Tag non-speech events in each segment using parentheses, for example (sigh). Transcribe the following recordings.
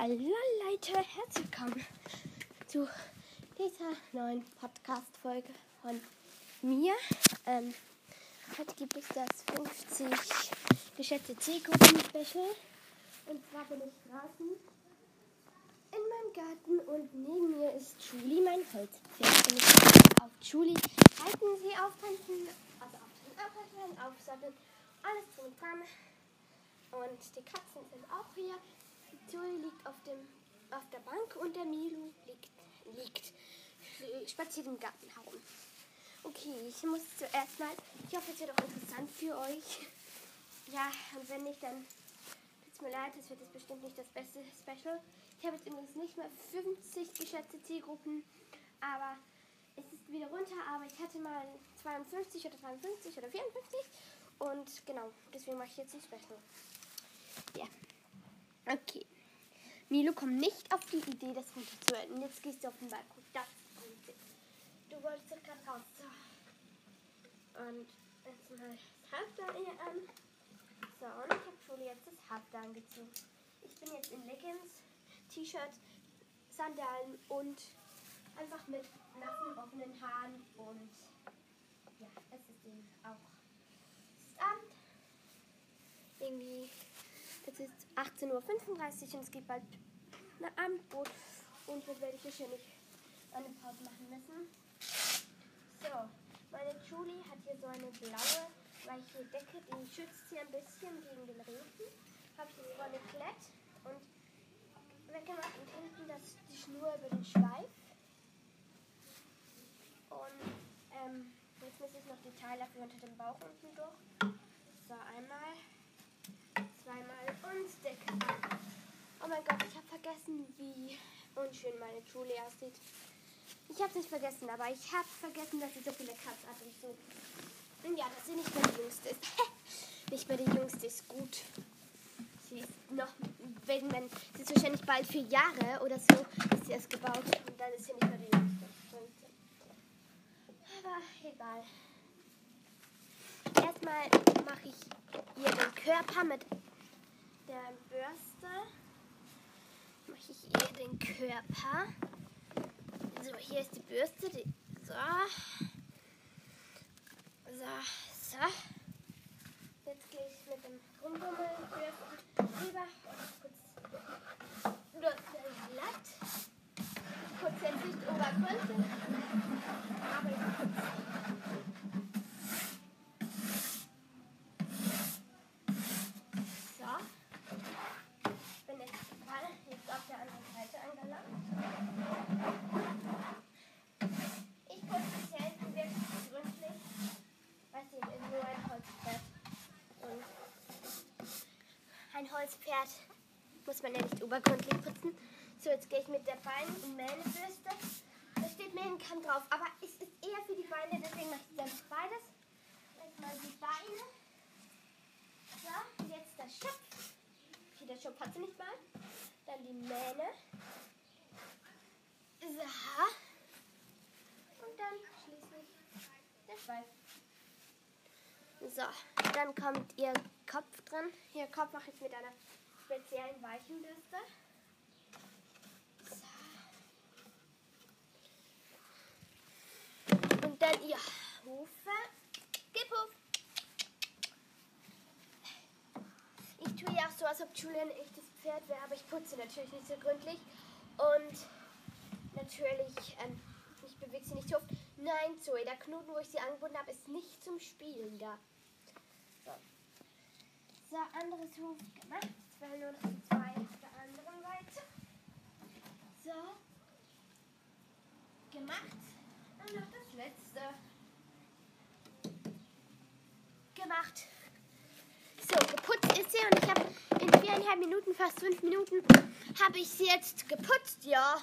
Hallo Leute, herzlich willkommen zu dieser neuen Podcast-Folge von mir. Ähm, heute gibt es das 50 geschätzte Zielgruppen-Special. Und zwar bin ich draußen in meinem Garten und neben mir ist Julie, mein Holzpferd. Und ich auf Julie halten sie auftanzen, also auftanzen, aufhalten, aufsatteln, alles drum und dran. Und die Katzen sind auch hier. Julie liegt auf, dem, auf der Bank und der Milo liegt, liegt spaziert im Garten herum. Okay, ich muss zuerst mal, ich hoffe, es wird auch interessant für euch. Ja, und wenn nicht, dann tut es mir leid, das wird jetzt bestimmt nicht das beste Special. Ich habe jetzt übrigens nicht mehr 50 geschätzte Zielgruppen, aber es ist wieder runter, aber ich hatte mal 52 oder 53 oder 54 und genau, deswegen mache ich jetzt ein Special. Ja. Okay. Milo kommt nicht auf die Idee, das runterzuhalten. Jetzt gehst du auf den Balkon. Das ist gut. Du wolltest doch gerade raus. So. Und jetzt mal das Halfter hier an. So, und ich habe schon jetzt das Halfter angezogen. Ich bin jetzt in Leggings, T-Shirt, Sandalen und einfach mit nassen, offenen Haaren und ja, es ist eben auch. Es ist Abend. Irgendwie es ist 18.35 Uhr und es geht bald eine Abendbrot. Und jetzt werde ich wahrscheinlich eine Pause machen müssen. So, meine Julie hat hier so eine blaue, weiche Decke, die schützt sie ein bisschen gegen den Regen. Habe ich so eine Klett und weggemacht und hinten das, die Schnur über den Schweif. Und ähm, jetzt muss ich noch die Teile für unter dem Bauch unten durch. So, einmal zweimal und Decke an. Oh mein Gott, ich habe vergessen, wie unschön meine Julie aussieht. Ich habe es nicht vergessen, aber ich habe vergessen, dass sie so viele Cuts hat und so. Und ja, dass sie nicht mehr die Jüngste ist. (laughs) nicht mehr die Jüngste ist gut. Sie ist noch, wenn, wenn, sie ist wahrscheinlich bald vier Jahre oder so, ist sie erst gebaut. Und dann ist sie nicht mehr die Jüngste. Aber egal. Erstmal mache ich ihr den Körper mit der Bürste mache ich ihr den Körper. So, hier ist die Bürste. Die, so. So, so. Jetzt gehe ich mit dem Rumgummel rüber und putze Bürste glatt. Putze jetzt nicht obergründig, aber ich Holzpferd muss man ja nicht obergründlich putzen. So, jetzt gehe ich mit der Bein- und Mähnebürste. Da steht Mähnenkamm drauf, aber es ist eher für die Beine, deswegen mache ich dann beides. Erstmal die Beine. So, und jetzt der Schopf. Okay, der Schopf hat sie nicht mal. Dann die Mähne. So. Und dann schließlich der Schweif. So, dann kommt ihr Kopf drin. Hier Kopf mache ich mit einer speziellen weichen Bürste. So. Und dann ihr Hufe. Gib auf. Ich tue ja auch so, als ob Julia ein echtes Pferd wäre, aber ich putze natürlich nicht so gründlich. Und natürlich, ähm, ich bewege sie nicht so oft. Nein, Zoe, der Knoten, wo ich sie angebunden habe, ist nicht zum Spielen da. So, anderes Huf gemacht. Jetzt werden nur noch die zwei auf der anderen Seite. So, gemacht. Und noch das letzte. Gemacht. So, geputzt ist sie und ich habe in viereinhalb Minuten, fast fünf Minuten, habe ich sie jetzt geputzt, ja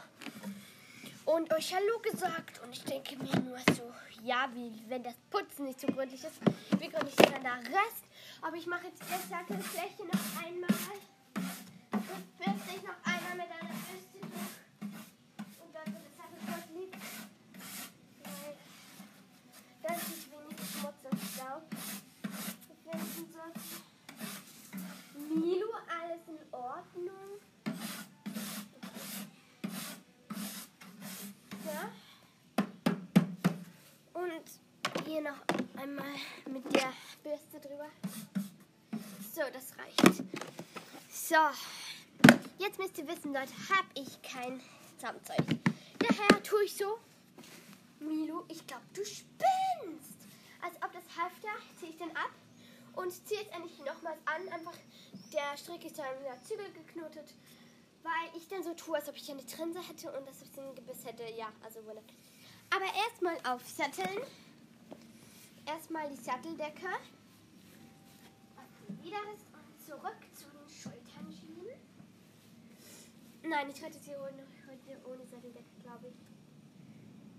und euch Hallo gesagt. Und ich denke mir nur so, ja, wie wenn das Putzen nicht so gründlich ist, wie gründlich ist dann der Rest. Aber ich mache jetzt die Sattelfläche noch einmal. Und bürste ich noch einmal mit einer Bürste durch. Und dann wird das Sattelfläche liegt. Weil das ist wenig Schmutz und Staub. Befinden soll. Milo, alles in Ordnung. Hier noch einmal mit der Bürste drüber. So, das reicht. So, jetzt müsst ihr wissen, Leute, habe ich kein Zahnzeug. Daher tue ich so. Milo, ich glaube, du spinnst. Als ob das Halfter ziehe ich dann ab und ziehe jetzt endlich nochmals an. Einfach, der Strick ist dann mit der Zügel geknotet, weil ich dann so tue, als ob ich eine Trense hätte und das ein Gebiss hätte. Ja, also wunderbar. Aber erstmal aufsatteln. Erstmal die Satteldecke. Wieder zurück zu den Schultern schieben. Nein, ich reite sie heute ohne Satteldecke, glaube ich.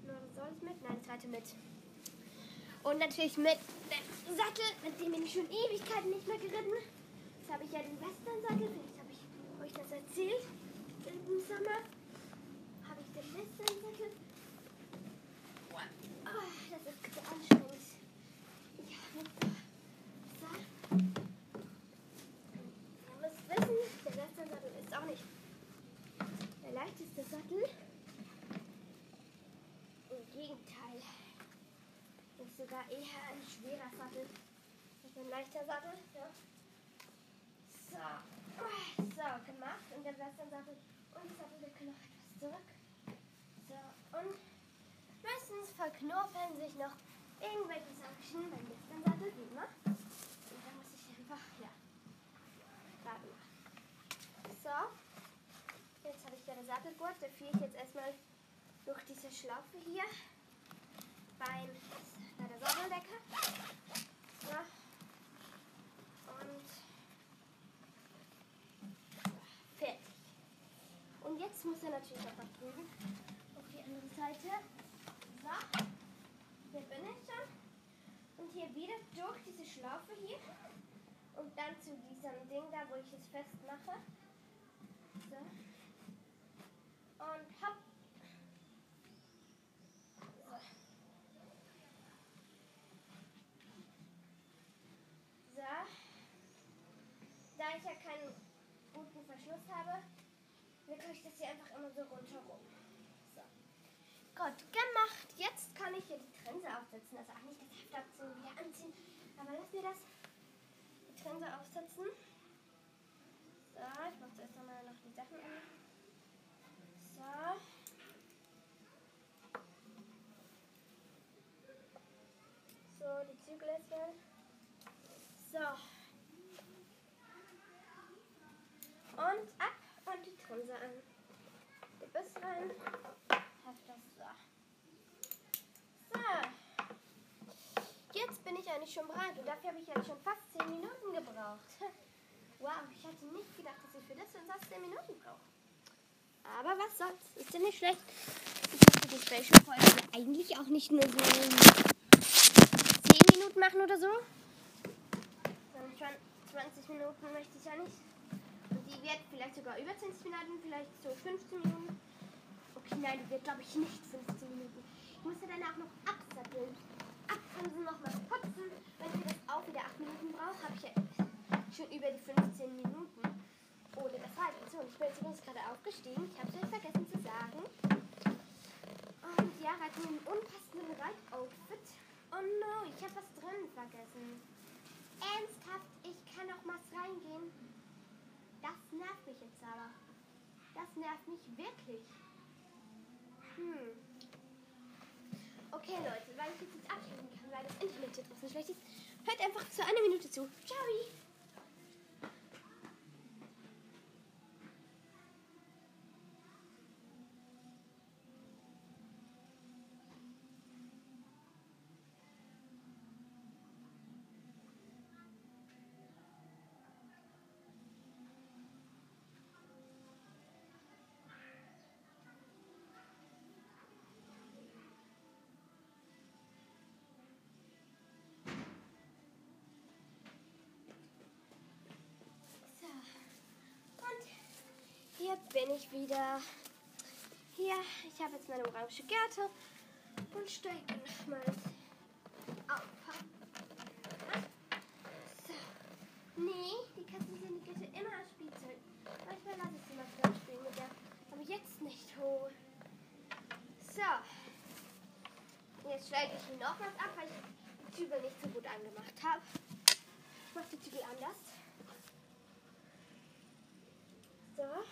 Nur soll ich mit? Nein, ich reite mit. Und natürlich mit dem Sattel, mit dem bin ich schon Ewigkeiten nicht mehr geritten. Jetzt habe ich ja den Western-Sattel. Vielleicht habe ich euch das erzählt. Im Sommer habe ich den Western-Sattel. Oh, das ist so anstrengend. Ich habe so. Ihr müsst wissen, der Western-Sattel ist auch nicht der leichteste Sattel. Im Gegenteil. Ist sogar eher ein schwerer Sattel. Das ist ein leichter Sattel. Ja. So. So, gemacht. Und der Western-Sattel und die Satteldecke noch etwas zurück. So, und meistens verknorpeln sich noch irgendwelche Sachen beim Western-Sattel, wie immer. Und dann muss ich einfach, ja, gerade machen. So. Jetzt habe ich ja den Sattelgurt. Da führe ich jetzt erstmal durch diese Schlaufe hier beim, bei der Satteldecke. So. Und fertig. Und jetzt muss er natürlich noch nach drüben auf die andere Seite. So. Hier bin ich schon. Und hier wieder durch diese Schlaufe hier. Und dann zu diesem Ding da, wo ich es festmache. So. Und hopp. So. So. Da ich ja keinen guten Verschluss habe, wickel ich das hier einfach immer so rundherum. So. Gut, gemacht. Jetzt kann ich hier die Trense aufsetzen. Also auch nicht das Heft abziehen, wieder anziehen. Aber lass mir das die Trense aufsetzen. So, ich mache zuerst nochmal noch die Sachen an. So. So, die Zügel jetzt werden. So. Und ab und die Trense an. Die Biss rein. So. Jetzt bin ich eigentlich schon bereit und dafür habe ich jetzt schon fast 10 Minuten gebraucht. (laughs) Wow, ich hatte nicht gedacht, dass ich für das und das 10 Minuten brauche. Aber was soll's, ist ja nicht schlecht. Ich möchte die Special-Folge eigentlich auch nicht nur so 10 Minuten machen oder so. Sondern schon 20 Minuten möchte ich ja nicht. Wird vielleicht sogar über 20 Minuten, vielleicht so 15 Minuten. Okay, nein, die wird glaube ich nicht 15 Minuten. Ich muss ja danach noch absatteln. Abbremsen, nochmal putzen. Wenn ich das auch wieder 8 Minuten brauche, habe ich ja schon über die 15 Minuten. Ohne das Halten. So, ich bin jetzt gerade aufgestiegen. Ich habe es vergessen zu sagen. Und ja, reiten in einem unpassenden Reitoutfit. Oh no, ich habe was drin vergessen. Ernsthaft, ich kann noch mal reingehen. Das nervt mich jetzt aber. Das nervt mich wirklich. Hm. Okay, Leute, weil ich jetzt nicht abschließen kann, weil das Internet hier draußen schlecht ist, hört einfach zu einer Minute zu. Ciao! bin ich wieder hier. Ich habe jetzt meine orange Gerte und steige nochmals auf. So. Nee, die Katzen sind die Gerte immer am Spielzeug. Manchmal lasse ich sie mal vielleicht spielen mit der, aber jetzt nicht hoch. So. Jetzt steige ich hier nochmals ab, weil ich die Zügel nicht so gut angemacht habe. Ich mache die Zügel anders. So.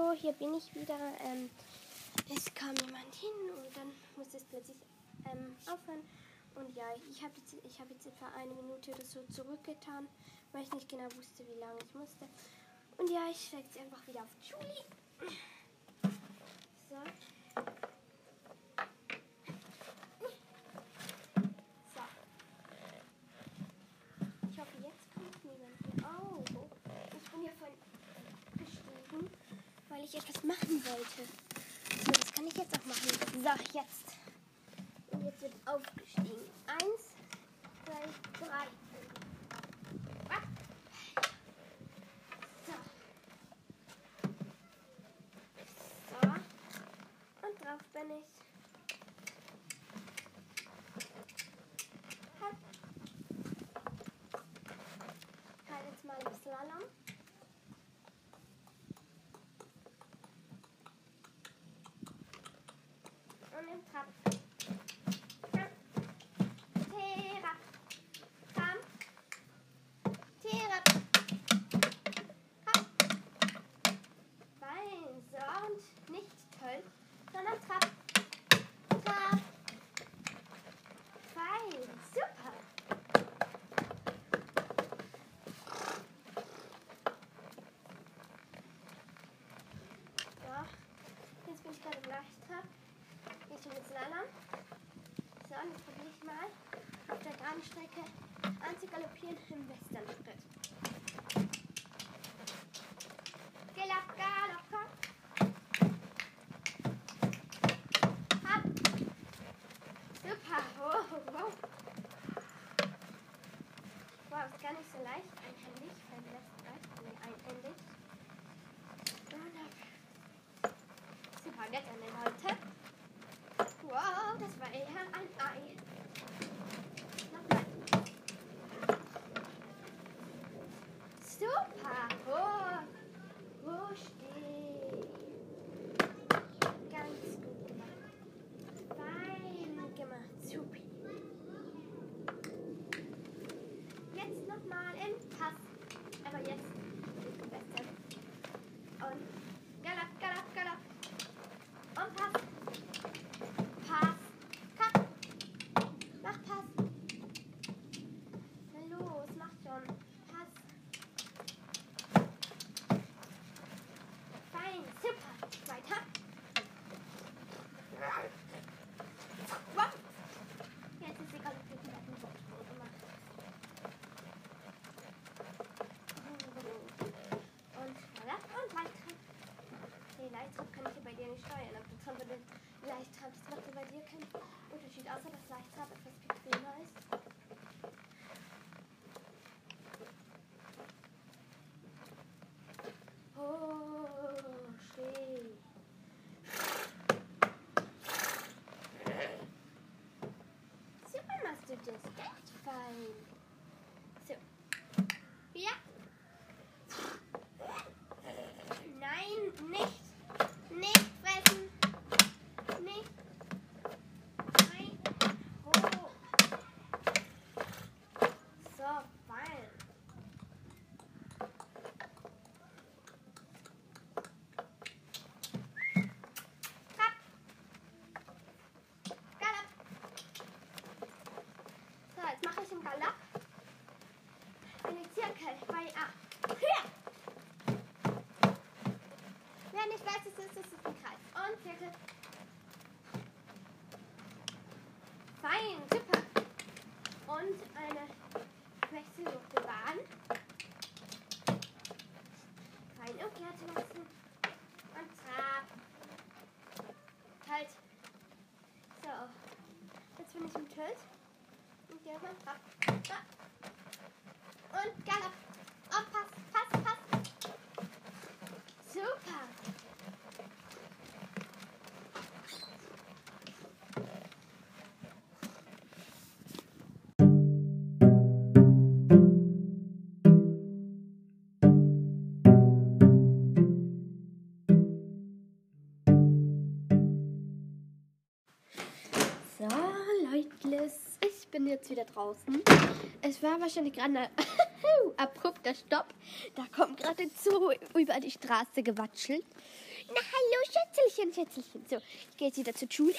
Hallo, hier bin ich wieder. Ähm, es kam jemand hin und dann musste es plötzlich ähm, aufhören. Und ja, ich habe jetzt, hab jetzt etwa eine Minute oder so zurückgetan, weil ich nicht genau wusste, wie lange ich musste. Und ja, ich steige jetzt einfach wieder auf Julie. So. ich etwas machen wollte. So, das kann ich jetzt auch machen. So, jetzt. Und jetzt wird aufgestiegen. Eins, zwei, drei. So. Und drauf bin ich. Halt jetzt mal ein bisschen Slalom. außer das Leichte. 치즈 먹고 jetzt wieder draußen. Es war wahrscheinlich gerade ein (laughs) abrupter Stopp. Da kommt gerade zu über die Straße gewatschelt. Na hallo, Schätzelchen, Schätzelchen. So, ich gehe jetzt wieder zur Schule.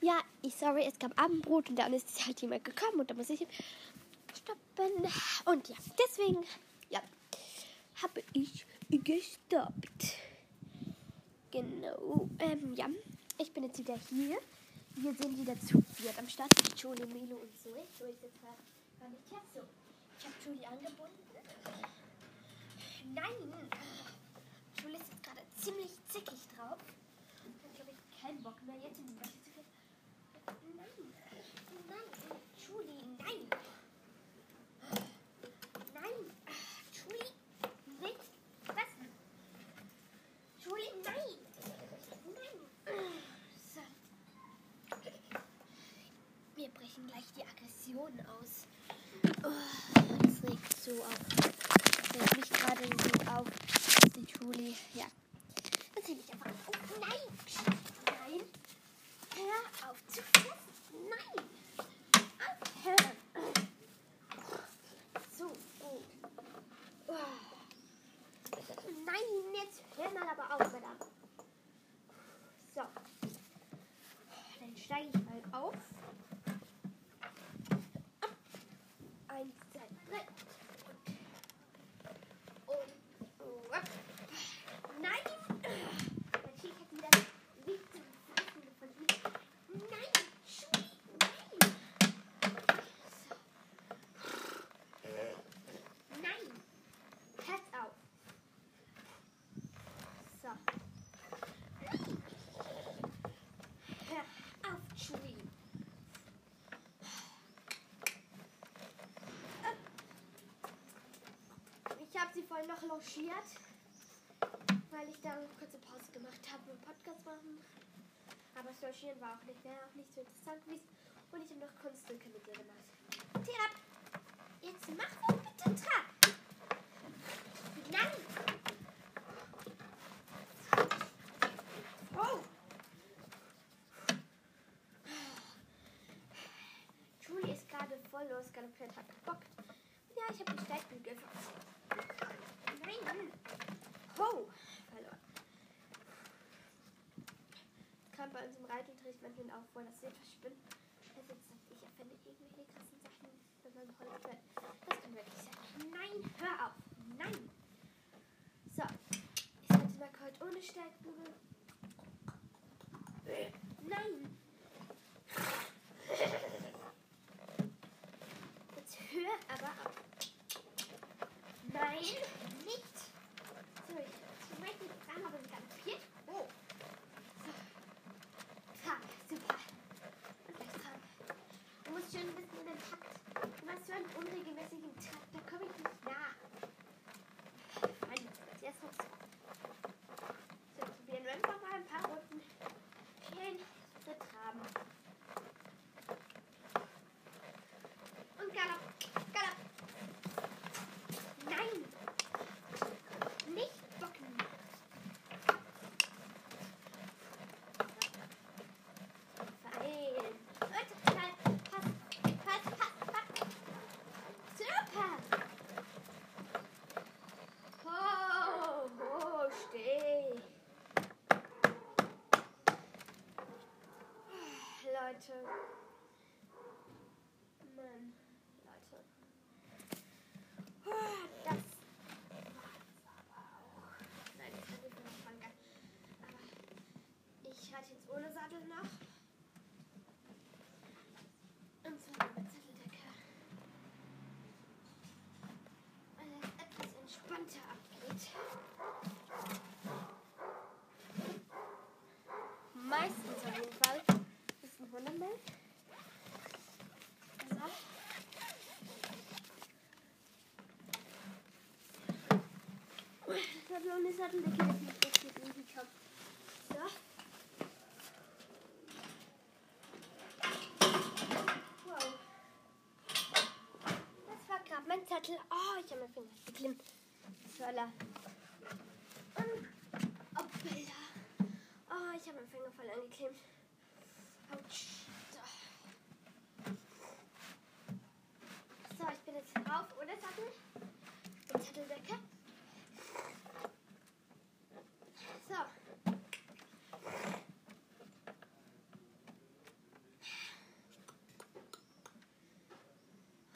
Ja, ich sorry, es gab Abendbrot und dann ist halt jemand gekommen und da muss ich stoppen. Und ja, deswegen, ja, habe ich gestoppt. Genau, ähm, ja, ich bin jetzt wieder hier. Wir sind wieder zu viert am Start. Julie, Milo und Zoe. Zoe ist jetzt gerade gar nicht hier. So, ich habe Julie angebunden. Nein! Julie ist gerade ziemlich zickig drauf. Dann habe ich keinen Bock mehr jetzt in die Wäsche zu gehen. Nein! Julie, nein! Nein! Julie, nicht fressen! Julie, nein! Nein! So. Wir brechen gleich Aggression aus. Oh, das regt so auf. Das regt mich gerade so auf. dass Die Julie, ja. Dann zähle ich einfach. Oh, nein! Nein! Hör auf zu fressen! Nein! Aufhören! So gut. Oh. Nein, jetzt hör mal aber auf, Madame. So. Dann steige ich mal auf. Eins, zwei, drei. Und, und up. Nein! Der Schick hat wieder Weg zum Fressen von ihm. Nein! Schui! Nein! So. Nein! Hört auf! So. Hör auf, Julie. Ich habe sie vorhin noch logiert, weil ich da eine kurze Pause gemacht habe und Podcast machen. Aber das Logieren war auch nicht mehr, auch nicht so interessant wie es. Und ich habe noch Kunststücke mit ihr gemacht. Tirab, jetzt mach doch bitte Trab. Nein! Oh! Julie ist gerade voll losgaloppiert, hat gebockt. Ja, ich habe die Steigbügel gefasst. Nein! Ho! Verloren. Kam bei uns im Reitunterricht manchmal auch vor, dass sie etwas sitzt sagt, ich erfinde irgendwelche krassen Sachen, wenn man heute wird. Das kann wirklich sein. Nein, hör auf! Nein! So, ich setze mal heute ohne Steigbügel. Nein! Jetzt hör aber auf. Nein, nicht. So, ich schmeiß die dran, aber sie galoppiert. Oh. So. Trab, super. Und gleich Trab. Du musst schon ein bisschen in den Takt. Du machst so einen unregelmäßigen Takt, da komme ich nicht nach. Nein, jetzt erst noch so. So, probieren wir einfach mal ein paar Runden. Schön betraben. Und Galopp, Galopp. Nein! Nicht bocken! Fein! Und pass, pass, pass, pass, pass! Super! Oh, oh, steh! Leute. Mann, Leute. Oh, das war's aber auch. Nein, das kann ich noch fangen. Aber ich hatte jetzt ohne Sattel noch. auf jeden Fall. Das ist ein Wundermilch. So. Ich habe noch eine Satteldecke, jetzt nicht irgendwie habe. So. Wow. Das war gerade mein Zettel. Oh, ich habe meinen Finger geklemmt. Zöller. Und Hoppala. Oh, ich habe meinen Finger voll angeklemmt. So. ich bin jetzt drauf, oder Sattel? Die Zetteldecke. So.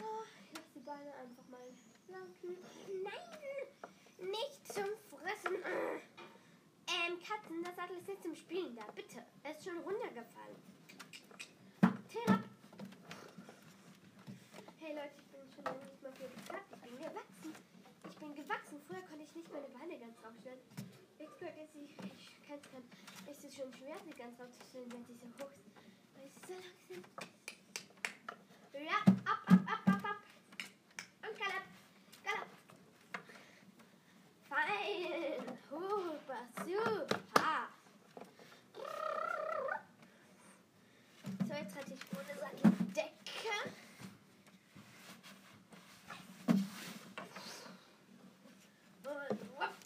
Oh, ich lasse die Beine einfach mal laufen. Nein! Nicht zum Fressen. Ähm, Katzen, das Sattel ist nicht zum Spielen da. Bitte. Er ist schon runtergefallen. Thera. Hey Leute, ich bin schon lange nicht mehr viel geklappt. Ich bin gewachsen. Ich bin gewachsen. Früher konnte ich nicht meine Beine ganz aufstellen. Jetzt jetzt ich, ich kann es ist schon schwer, sie ganz aufzustellen, wenn sie so hoch ist. Weil sie so lang sind. Ja, ab, ab, ab, ab, ab. Und Galopp. Galopp. Fein. Super, super. So, jetzt hatte ich ohne Satteldecke. Und wupp.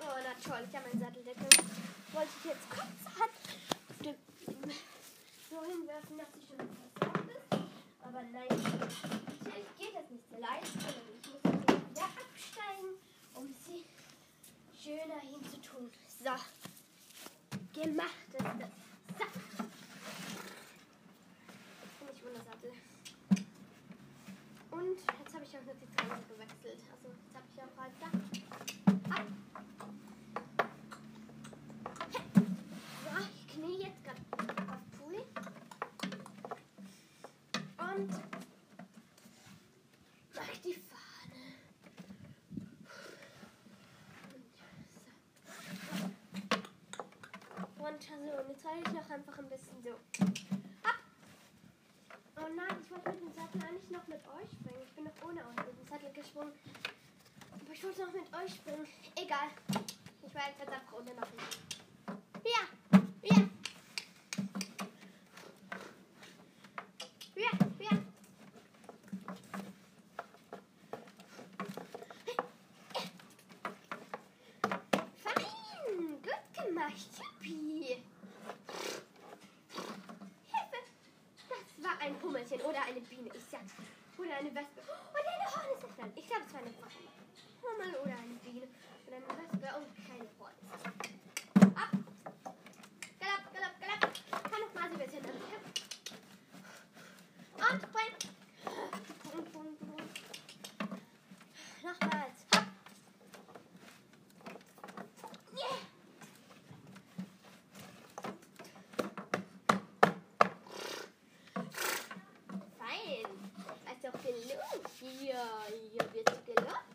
Oh, na toll, ich habe meine Satteldecke. Wollte ich jetzt den so hinwerfen, dass sie schon versorgt ist. Aber nein, natürlich geht das nicht so leicht, sondern ich muss wieder absteigen, um sie schöner hinzutun. So, gemacht ist das. So. Jetzt bin ich ohne Sattel. Und jetzt habe ich auch noch die Trennung gewechselt. Also jetzt habe ich auch weiter. Ab. So, ich knie jetzt gerade auf Puli. Und mach die Fahne. Und halte ich noch einfach ein bisschen so. Ab. Oh nein, ich wollte mit dem Sattel eigentlich noch mit euch springen. Ich bin noch ohne euch mit dem Sattel gesprungen. Aber ich wollte noch mit euch springen. Egal. Ich war jetzt einfach ohne noch nicht. Ja, ja. Ja, ja. Fein, gut gemacht, Yippie. Hilfe, das war ein Hummelchen oder eine Biene, ich sag's. Oder eine Wespe. Oder eine Hornisse. Ich glaube, es war eine Hummel oder eine Biene. Oder eine Wespe und keine Hornisse. Ab. Galopp, galopp, galopp. Kann noch mal sie bisschen am Hip. Und spring. Bum, bum, bum. Nochmals. Hopp. Yeah. Fein. Ist doch gelungen. Hier, hier wird gelobt.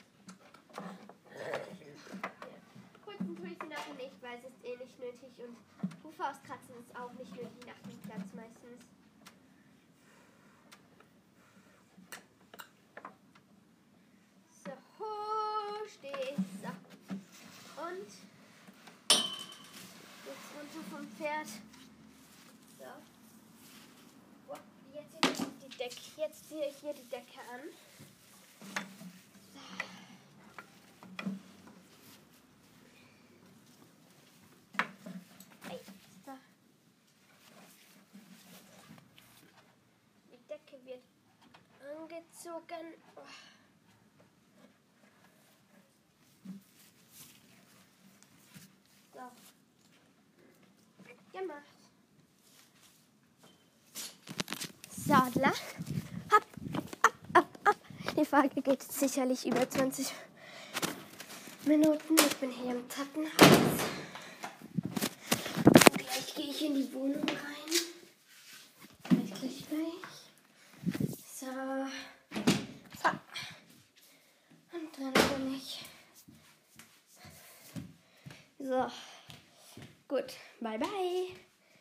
Kurzen tue ich sie nachher nicht, weil es ist eh nicht nötig und Hufe auskratzen ist auch nicht nötig nach dem Platz meistens. So, ho, steh, so. Und jetzt runter vom Pferd. So. Oh, Jetzt ziehe ich die Decke. Jetzt ziehe ich hier die Decke an. Die Decke wird angezogen. Oh. So. Gemacht. Sadler. Hopp, ab, ab, ab. Geht sicherlich über 20 Minuten. Ich bin hier im Treppenhaus. Gleich gehe ich in die Wohnung rein.